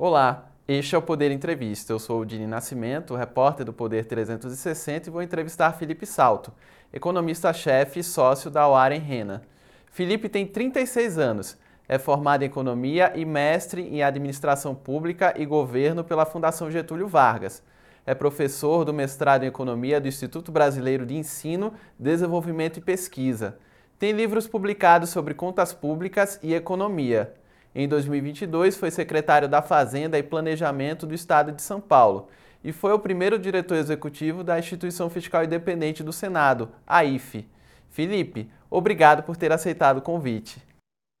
Olá, este é o Poder Entrevista. Eu sou o Dini Nascimento, repórter do Poder 360 e vou entrevistar Felipe Salto, economista-chefe e sócio da Warren Rena. Felipe tem 36 anos, é formado em Economia e mestre em Administração Pública e Governo pela Fundação Getúlio Vargas. É professor do mestrado em Economia do Instituto Brasileiro de Ensino, Desenvolvimento e Pesquisa. Tem livros publicados sobre contas públicas e economia. Em 2022, foi secretário da Fazenda e Planejamento do Estado de São Paulo e foi o primeiro diretor executivo da Instituição Fiscal Independente do Senado, a IFE. Felipe, obrigado por ter aceitado o convite.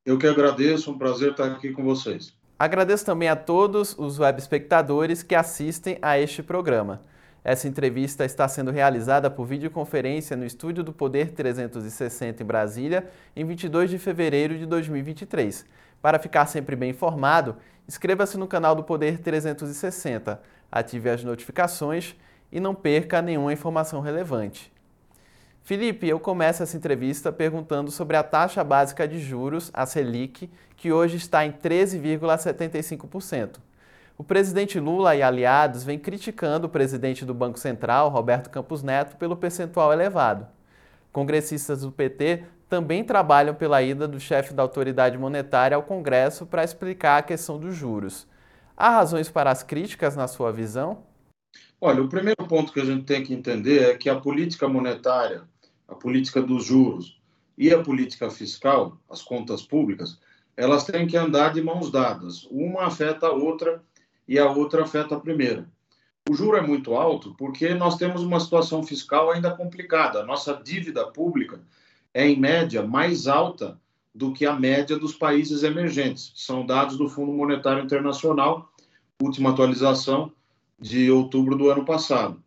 Eu que agradeço, um prazer estar aqui com vocês. Agradeço também a todos os web espectadores que assistem a este programa. Essa entrevista está sendo realizada por videoconferência no Estúdio do Poder 360 em Brasília, em 22 de fevereiro de 2023. Para ficar sempre bem informado, inscreva-se no canal do Poder 360, ative as notificações e não perca nenhuma informação relevante. Felipe, eu começo essa entrevista perguntando sobre a taxa básica de juros, a Selic, que hoje está em 13,75%. O presidente Lula e aliados vêm criticando o presidente do Banco Central, Roberto Campos Neto, pelo percentual elevado. Congressistas do PT também trabalham pela ida do chefe da autoridade monetária ao Congresso para explicar a questão dos juros. Há razões para as críticas, na sua visão? Olha, o primeiro ponto que a gente tem que entender é que a política monetária, a política dos juros e a política fiscal, as contas públicas, elas têm que andar de mãos dadas. Uma afeta a outra e a outra afeta a primeira. O juro é muito alto porque nós temos uma situação fiscal ainda complicada. A nossa dívida pública é, em média, mais alta do que a média dos países emergentes. São dados do Fundo Monetário Internacional, última atualização de outubro do ano passado.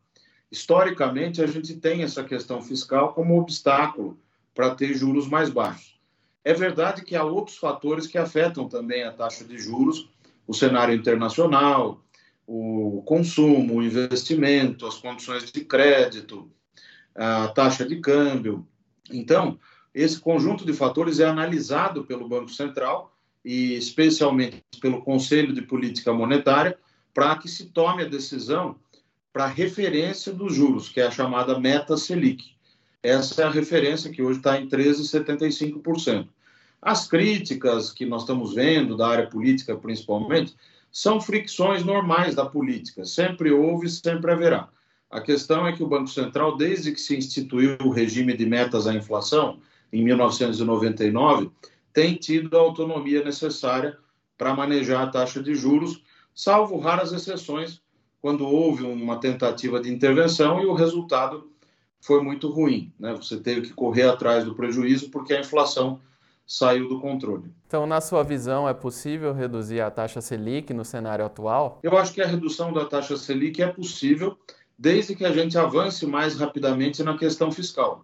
Historicamente, a gente tem essa questão fiscal como obstáculo para ter juros mais baixos. É verdade que há outros fatores que afetam também a taxa de juros, o cenário internacional, o consumo, o investimento, as condições de crédito, a taxa de câmbio, então, esse conjunto de fatores é analisado pelo Banco Central e especialmente pelo Conselho de Política Monetária para que se tome a decisão para referência dos juros, que é a chamada meta Selic. Essa é a referência que hoje está em 13,75%. As críticas que nós estamos vendo da área política, principalmente, são fricções normais da política. Sempre houve, sempre haverá. A questão é que o Banco Central, desde que se instituiu o regime de metas à inflação, em 1999, tem tido a autonomia necessária para manejar a taxa de juros, salvo raras exceções, quando houve uma tentativa de intervenção e o resultado foi muito ruim. Né? Você teve que correr atrás do prejuízo porque a inflação saiu do controle. Então, na sua visão, é possível reduzir a taxa Selic no cenário atual? Eu acho que a redução da taxa Selic é possível desde que a gente avance mais rapidamente na questão fiscal.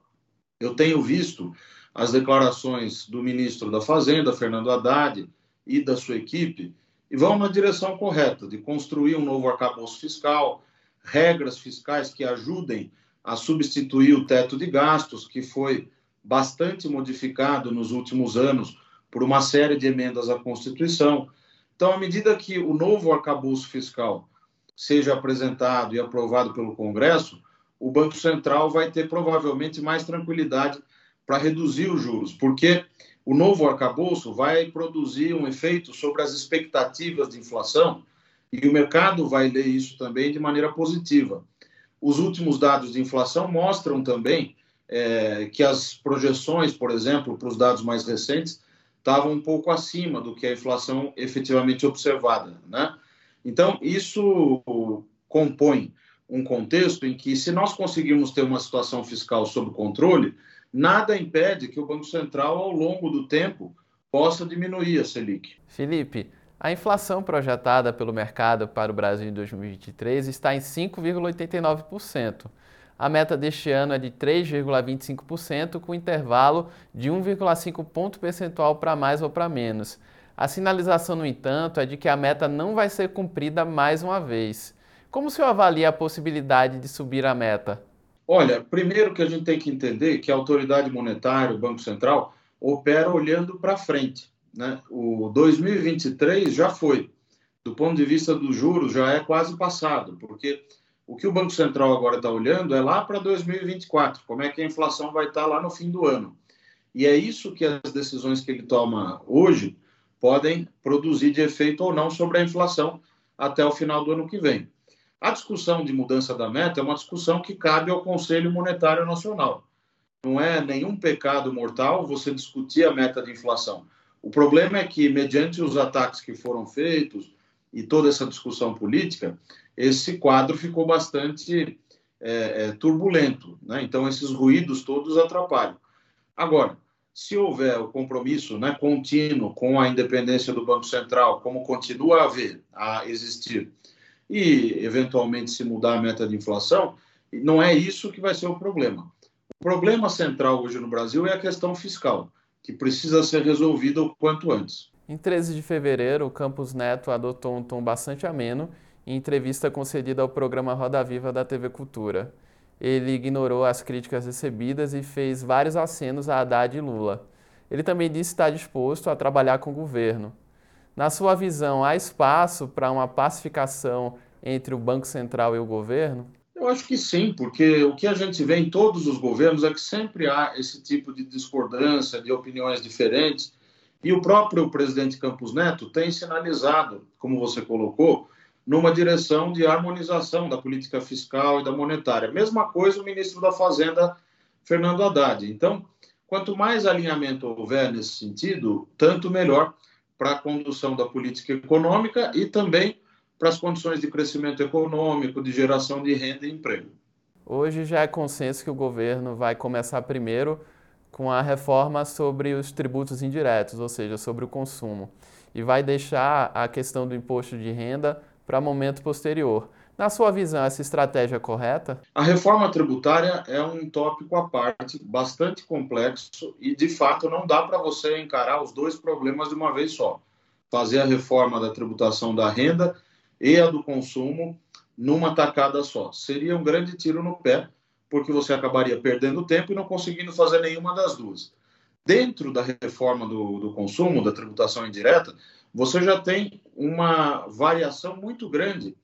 Eu tenho visto as declarações do ministro da Fazenda, Fernando Haddad, e da sua equipe, e vão na direção correta de construir um novo arcabouço fiscal, regras fiscais que ajudem a substituir o teto de gastos, que foi bastante modificado nos últimos anos por uma série de emendas à Constituição. Então, à medida que o novo arcabouço fiscal seja apresentado e aprovado pelo Congresso, o Banco Central vai ter provavelmente mais tranquilidade para reduzir os juros, porque o novo arcabouço vai produzir um efeito sobre as expectativas de inflação e o mercado vai ler isso também de maneira positiva. Os últimos dados de inflação mostram também é, que as projeções, por exemplo, para os dados mais recentes, estavam um pouco acima do que a inflação efetivamente observada, né? Então, isso compõe um contexto em que, se nós conseguirmos ter uma situação fiscal sob controle, nada impede que o Banco Central, ao longo do tempo, possa diminuir a Selic. Felipe, a inflação projetada pelo mercado para o Brasil em 2023 está em 5,89%. A meta deste ano é de 3,25%, com intervalo de 1,5 ponto percentual para mais ou para menos. A sinalização, no entanto, é de que a meta não vai ser cumprida mais uma vez. Como o senhor avalia a possibilidade de subir a meta? Olha, primeiro que a gente tem que entender que a autoridade monetária, o Banco Central, opera olhando para frente. Né? O 2023 já foi. do ponto de vista dos juros, já é quase passado, porque o que o Banco Central agora está olhando é lá para 2024, como é que a inflação vai estar tá lá no fim do ano. E é isso que as decisões que ele toma hoje podem produzir de efeito ou não sobre a inflação até o final do ano que vem. A discussão de mudança da meta é uma discussão que cabe ao Conselho Monetário Nacional. Não é nenhum pecado mortal você discutir a meta de inflação. O problema é que, mediante os ataques que foram feitos e toda essa discussão política, esse quadro ficou bastante é, é, turbulento. Né? Então, esses ruídos todos atrapalham. Agora, se houver o compromisso né, contínuo com a independência do Banco Central, como continua a haver, a existir, e eventualmente se mudar a meta de inflação, não é isso que vai ser o problema. O problema central hoje no Brasil é a questão fiscal, que precisa ser resolvida o quanto antes. Em 13 de fevereiro, o Campos Neto adotou um tom bastante ameno em entrevista concedida ao programa Roda Viva da TV Cultura ele ignorou as críticas recebidas e fez vários acenos a Haddad e Lula. Ele também disse estar disposto a trabalhar com o governo. Na sua visão, há espaço para uma pacificação entre o Banco Central e o governo? Eu acho que sim, porque o que a gente vê em todos os governos é que sempre há esse tipo de discordância, de opiniões diferentes. E o próprio presidente Campos Neto tem sinalizado, como você colocou, numa direção de harmonização da política fiscal e da monetária. Mesma coisa o ministro da Fazenda, Fernando Haddad. Então, quanto mais alinhamento houver nesse sentido, tanto melhor para a condução da política econômica e também para as condições de crescimento econômico, de geração de renda e emprego. Hoje já é consenso que o governo vai começar primeiro com a reforma sobre os tributos indiretos, ou seja, sobre o consumo, e vai deixar a questão do imposto de renda para momento posterior. Na sua visão, essa estratégia é correta? A reforma tributária é um tópico à parte, bastante complexo e, de fato, não dá para você encarar os dois problemas de uma vez só. Fazer a reforma da tributação da renda e a do consumo numa tacada só. Seria um grande tiro no pé, porque você acabaria perdendo tempo e não conseguindo fazer nenhuma das duas. Dentro da reforma do, do consumo, da tributação indireta, você já tem uma variação muito grande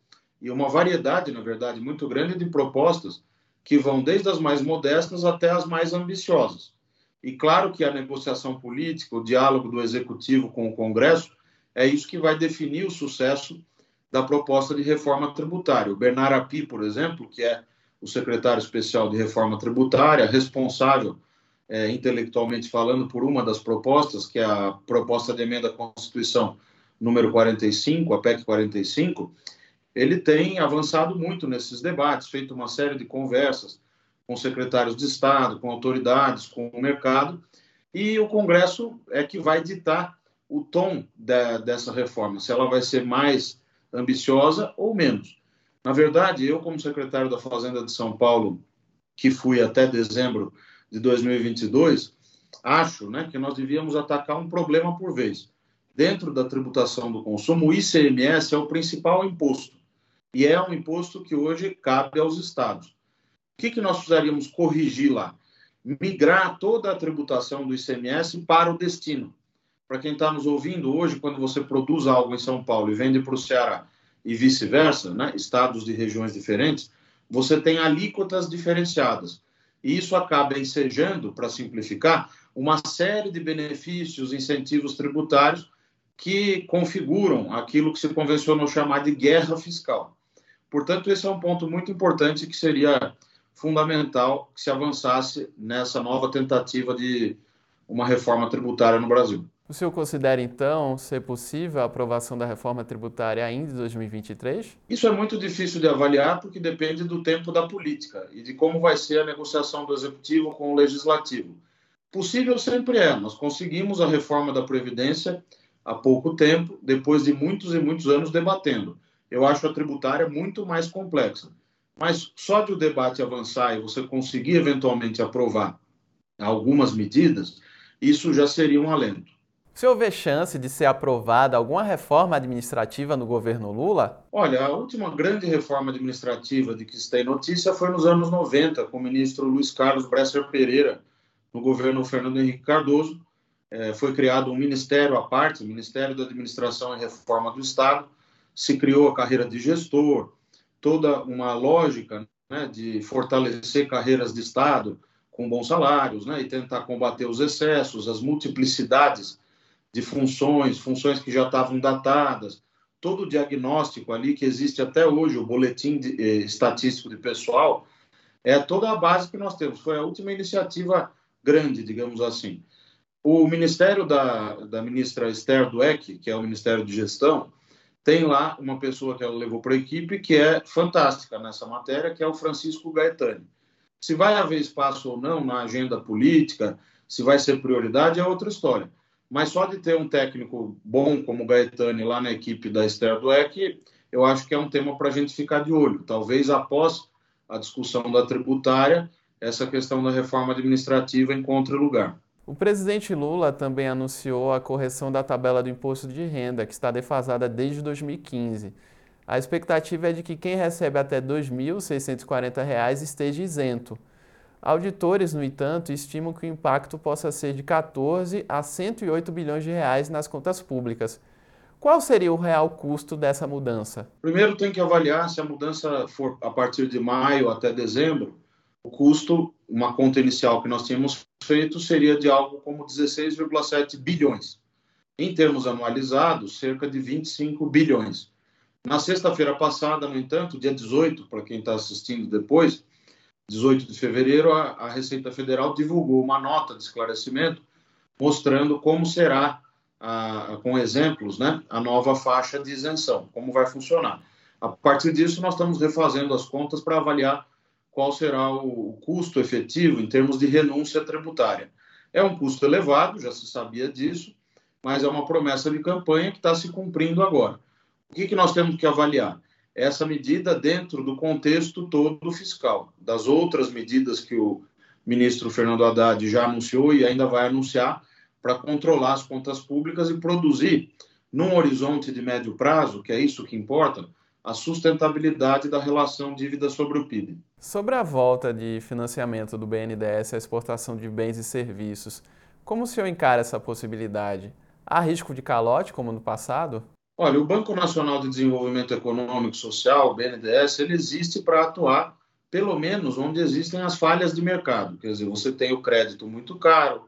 e uma variedade, na verdade, muito grande de propostas que vão desde as mais modestas até as mais ambiciosas. E claro que a negociação política, o diálogo do executivo com o Congresso, é isso que vai definir o sucesso da proposta de reforma tributária. O Bernard Api, por exemplo, que é o secretário especial de reforma tributária, responsável é, intelectualmente falando, por uma das propostas, que é a proposta de emenda à Constituição número 45, a PEC 45, ele tem avançado muito nesses debates, feito uma série de conversas com secretários de Estado, com autoridades, com o mercado, e o Congresso é que vai ditar o tom de, dessa reforma, se ela vai ser mais ambiciosa ou menos. Na verdade, eu, como secretário da Fazenda de São Paulo, que fui até dezembro de 2022, acho né, que nós devíamos atacar um problema por vez. Dentro da tributação do consumo, o ICMS é o principal imposto. E é um imposto que hoje cabe aos estados. O que, que nós precisaríamos corrigir lá? Migrar toda a tributação do ICMS para o destino. Para quem está nos ouvindo hoje, quando você produz algo em São Paulo e vende para o Ceará e vice-versa, né, estados de regiões diferentes, você tem alíquotas diferenciadas. E isso acaba ensejando, para simplificar, uma série de benefícios, incentivos tributários que configuram aquilo que se convencionou chamar de guerra fiscal. Portanto, esse é um ponto muito importante que seria fundamental que se avançasse nessa nova tentativa de uma reforma tributária no Brasil. O senhor considera, então, ser possível a aprovação da reforma tributária ainda em 2023? Isso é muito difícil de avaliar porque depende do tempo da política e de como vai ser a negociação do executivo com o legislativo. Possível sempre é. Nós conseguimos a reforma da Previdência há pouco tempo, depois de muitos e muitos anos debatendo. Eu acho a tributária muito mais complexa. Mas só de o debate avançar e você conseguir eventualmente aprovar algumas medidas, isso já seria um alento. Senhor vê chance de ser aprovada alguma reforma administrativa no governo Lula? Olha, a última grande reforma administrativa de que se tem notícia foi nos anos 90, com o ministro Luiz Carlos Bresser Pereira, no governo Fernando Henrique Cardoso. É, foi criado um ministério à parte, o Ministério da Administração e Reforma do Estado, se criou a carreira de gestor, toda uma lógica né, de fortalecer carreiras de Estado com bons salários né, e tentar combater os excessos, as multiplicidades de funções, funções que já estavam datadas, todo o diagnóstico ali que existe até hoje, o boletim de, eh, estatístico de pessoal, é toda a base que nós temos. Foi a última iniciativa grande, digamos assim. O Ministério da, da ministra Esther Dweck, que é o Ministério de Gestão, tem lá uma pessoa que ela levou para a equipe que é fantástica nessa matéria, que é o Francisco Gaetani. Se vai haver espaço ou não na agenda política, se vai ser prioridade, é outra história. Mas só de ter um técnico bom como o Gaetani lá na equipe da Esther Dweck, eu acho que é um tema para a gente ficar de olho. Talvez após a discussão da tributária, essa questão da reforma administrativa encontre lugar. O presidente Lula também anunciou a correção da tabela do imposto de renda, que está defasada desde 2015. A expectativa é de que quem recebe até R$ 2.640 esteja isento. Auditores, no entanto, estimam que o impacto possa ser de 14 a 108 bilhões de reais nas contas públicas. Qual seria o real custo dessa mudança? Primeiro tem que avaliar se a mudança for a partir de maio até dezembro, o custo, uma conta inicial que nós tínhamos feito, seria de algo como 16,7 bilhões. Em termos anualizados, cerca de 25 bilhões. Na sexta-feira passada, no entanto, dia 18, para quem está assistindo depois, 18 de fevereiro, a, a, Receita Federal divulgou uma nota de esclarecimento mostrando como será, a, com exemplos, né, a nova faixa de isenção, como vai funcionar. A partir disso, nós estamos refazendo as contas para avaliar qual será o, custo efetivo em termos de renúncia tributária. É um custo elevado, já se sabia disso, mas é uma promessa de campanha que está se cumprindo agora. O que, que nós temos que avaliar? Essa medida dentro do contexto todo fiscal, das outras medidas que o ministro Fernando Haddad já anunciou e ainda vai anunciar para controlar as contas públicas e produzir, num horizonte de médio prazo, que é isso que importa, a sustentabilidade da relação dívida sobre o PIB. Sobre a volta de financiamento do BNDES à exportação de bens e serviços, como o senhor encara essa possibilidade? Há risco de calote, como no passado? Olha, o Banco Nacional de Desenvolvimento Econômico e Social, o BNDES, ele existe para atuar, pelo menos, onde existem as falhas de mercado. Quer dizer, você tem o crédito muito caro,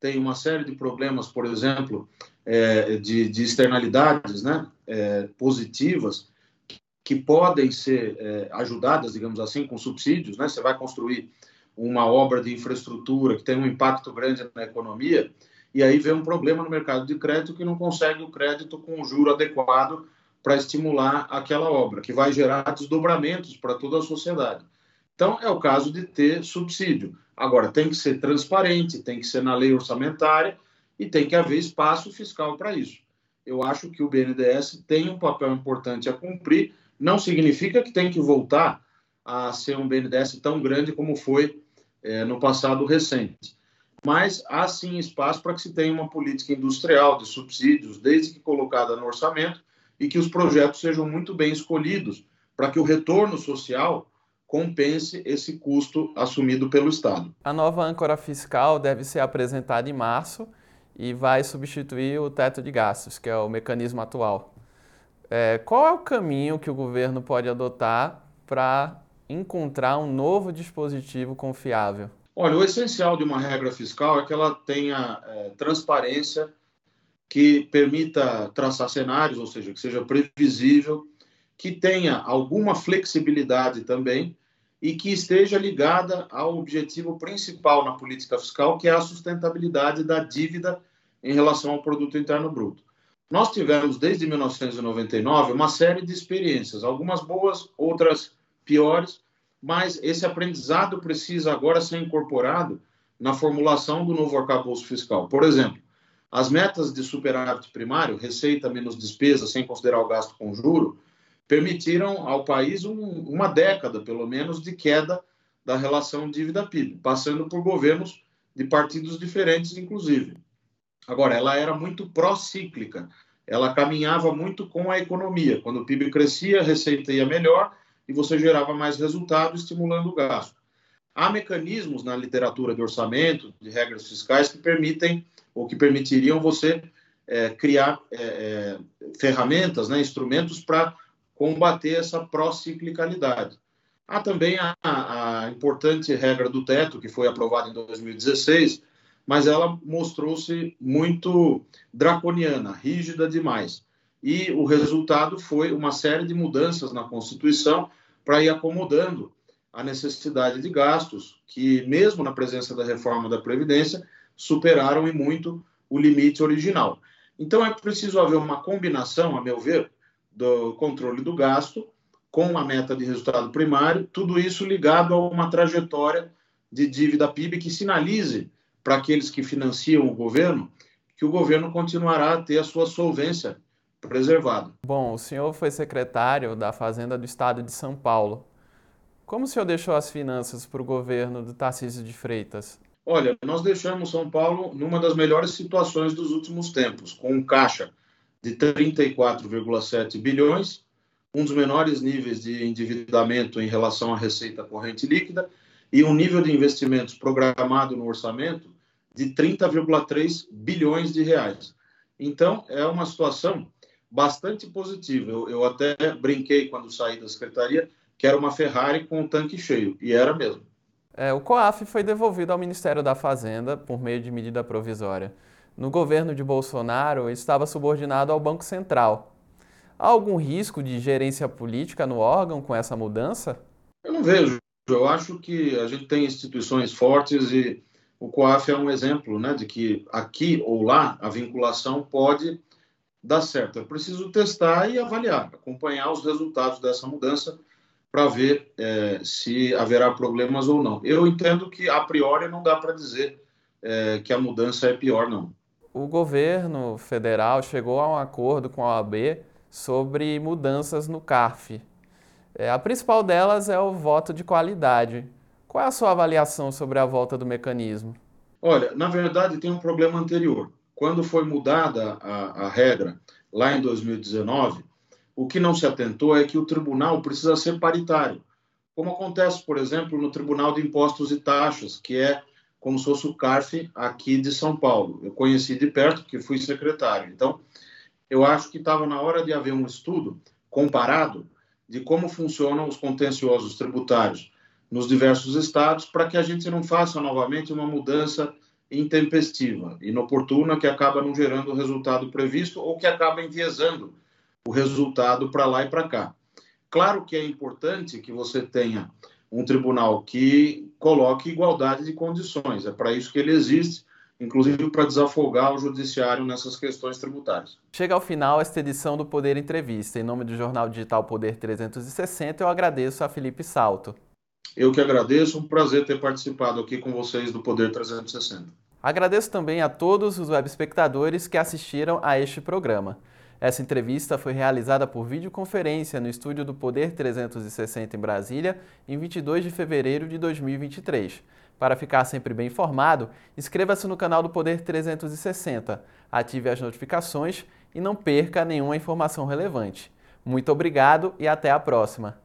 tem uma série de problemas, por exemplo, é, de, de, externalidades né, é, positivas que podem ser é, ajudadas, digamos assim, com subsídios. Né? Você vai construir uma obra de infraestrutura que tem um impacto grande na economia e aí vem um problema no mercado de crédito que não consegue o crédito com o juro adequado para estimular aquela obra, que vai gerar desdobramentos para toda a sociedade. Então, é o caso de ter subsídio. Agora, tem que ser transparente, tem que ser na lei orçamentária e tem que haver espaço fiscal para isso. Eu acho que o BNDES tem um papel importante a cumprir, não significa que tem que voltar a ser um BNDES tão grande como foi é, no passado recente mas há sim espaço para que se tenha uma política industrial de subsídios, desde que colocada no orçamento, e que os projetos sejam muito bem escolhidos para que o retorno social compense esse custo assumido pelo Estado. A nova âncora fiscal deve ser apresentada em março e vai substituir o teto de gastos, que é o mecanismo atual. É, qual é o caminho que o governo pode adotar para encontrar um novo dispositivo confiável? Olha, o essencial de uma regra fiscal é que ela tenha é, transparência, que permita traçar cenários, ou seja, que seja previsível, que tenha alguma flexibilidade também e que esteja ligada ao objetivo principal na política fiscal, que é a sustentabilidade da dívida em relação ao produto interno bruto. Nós tivemos desde 1999 uma série de experiências, algumas boas, outras piores, mas esse aprendizado precisa agora ser incorporado na formulação do novo arcabouço fiscal. Por exemplo, as metas de superávit primário, receita menos despesa, sem considerar o gasto com juro, permitiram ao país um, uma década, pelo menos, de queda da relação dívida-PIB, passando por governos de partidos diferentes, inclusive. Agora, ela era muito pró-cíclica, ela caminhava muito com a economia. Quando o PIB crescia, a receita ia melhor, e você gerava mais resultado estimulando o gasto. Há mecanismos na literatura de orçamento, de regras fiscais, que permitem ou que permitiriam você é, criar é, é, ferramentas, né, instrumentos para combater essa pró-ciclicalidade. Há também a, a, importante regra do teto, que foi aprovada em 2016, mas ela mostrou-se muito draconiana, rígida demais. E o resultado foi uma série de mudanças na Constituição para ir acomodando a necessidade de gastos, que, mesmo na presença da reforma da Previdência, superaram em muito o limite original. Então, é preciso haver uma combinação, a meu ver, do controle do gasto com a meta de resultado primário, tudo isso ligado a uma trajetória de dívida PIB que sinalize para aqueles que financiam o governo que o governo continuará a ter a sua solvência preservada. Bom, o senhor foi secretário da Fazenda do Estado de São Paulo. Como o senhor deixou as finanças para o governo do Tarcísio de Freitas? Olha, nós deixamos São Paulo numa das melhores situações dos últimos tempos, com um caixa de 34,7 bilhões, um dos menores níveis de endividamento em relação à receita corrente líquida e um nível de investimentos programado no orçamento de 30,3 bilhões de reais. Então, é uma situação bastante positiva. Eu, eu até brinquei quando saí da secretaria que era uma Ferrari com o tanque cheio, e era mesmo. É, o COAF foi devolvido ao Ministério da Fazenda por meio de medida provisória. No governo de Bolsonaro, estava subordinado ao Banco Central. Há algum risco de gerência política no órgão com essa mudança? Eu não vejo. Eu acho que a gente tem instituições fortes e o COAF é um exemplo né, de que aqui ou lá a vinculação pode dar certo. É preciso testar e avaliar, acompanhar os resultados dessa mudança para ver é, se haverá problemas ou não. Eu entendo que, a priori, não dá para dizer é, que a mudança é pior, não. O governo federal chegou a um acordo com a OAB sobre mudanças no CARF. É, a principal delas é o voto de qualidade. Qual é a sua avaliação sobre a volta do mecanismo? Olha, na verdade, tem um problema anterior. Quando foi mudada a, a regra, lá em 2019, o que não se atentou é que o tribunal precisa ser paritário, como acontece, por exemplo, no Tribunal de Impostos e Taxas, que é como se fosse o CARF aqui de São Paulo. Eu conheci de perto, porque fui secretário. Então, eu acho que estava na hora de haver um estudo comparado de como funcionam os contenciosos tributários nos diversos estados, para que a gente não faça novamente uma mudança intempestiva, inoportuna, que acaba não gerando o resultado previsto ou que acaba enviesando o resultado para lá e para cá. Claro que é importante que você tenha um tribunal que coloque igualdade de condições. É para isso que ele existe, inclusive para desafogar o judiciário nessas questões tributárias. Chega ao final esta edição do Poder Entrevista. Em nome do jornal digital Poder 360, eu agradeço a Felipe Salto. Eu que agradeço, um prazer ter participado aqui com vocês do Poder 360. Agradeço também a todos os web espectadores que assistiram a este programa. Essa entrevista foi realizada por videoconferência no estúdio do Poder 360 em Brasília, em 22 de fevereiro de 2023. Para ficar sempre bem informado, inscreva-se no canal do Poder 360, ative as notificações e não perca nenhuma informação relevante. Muito obrigado e até a próxima!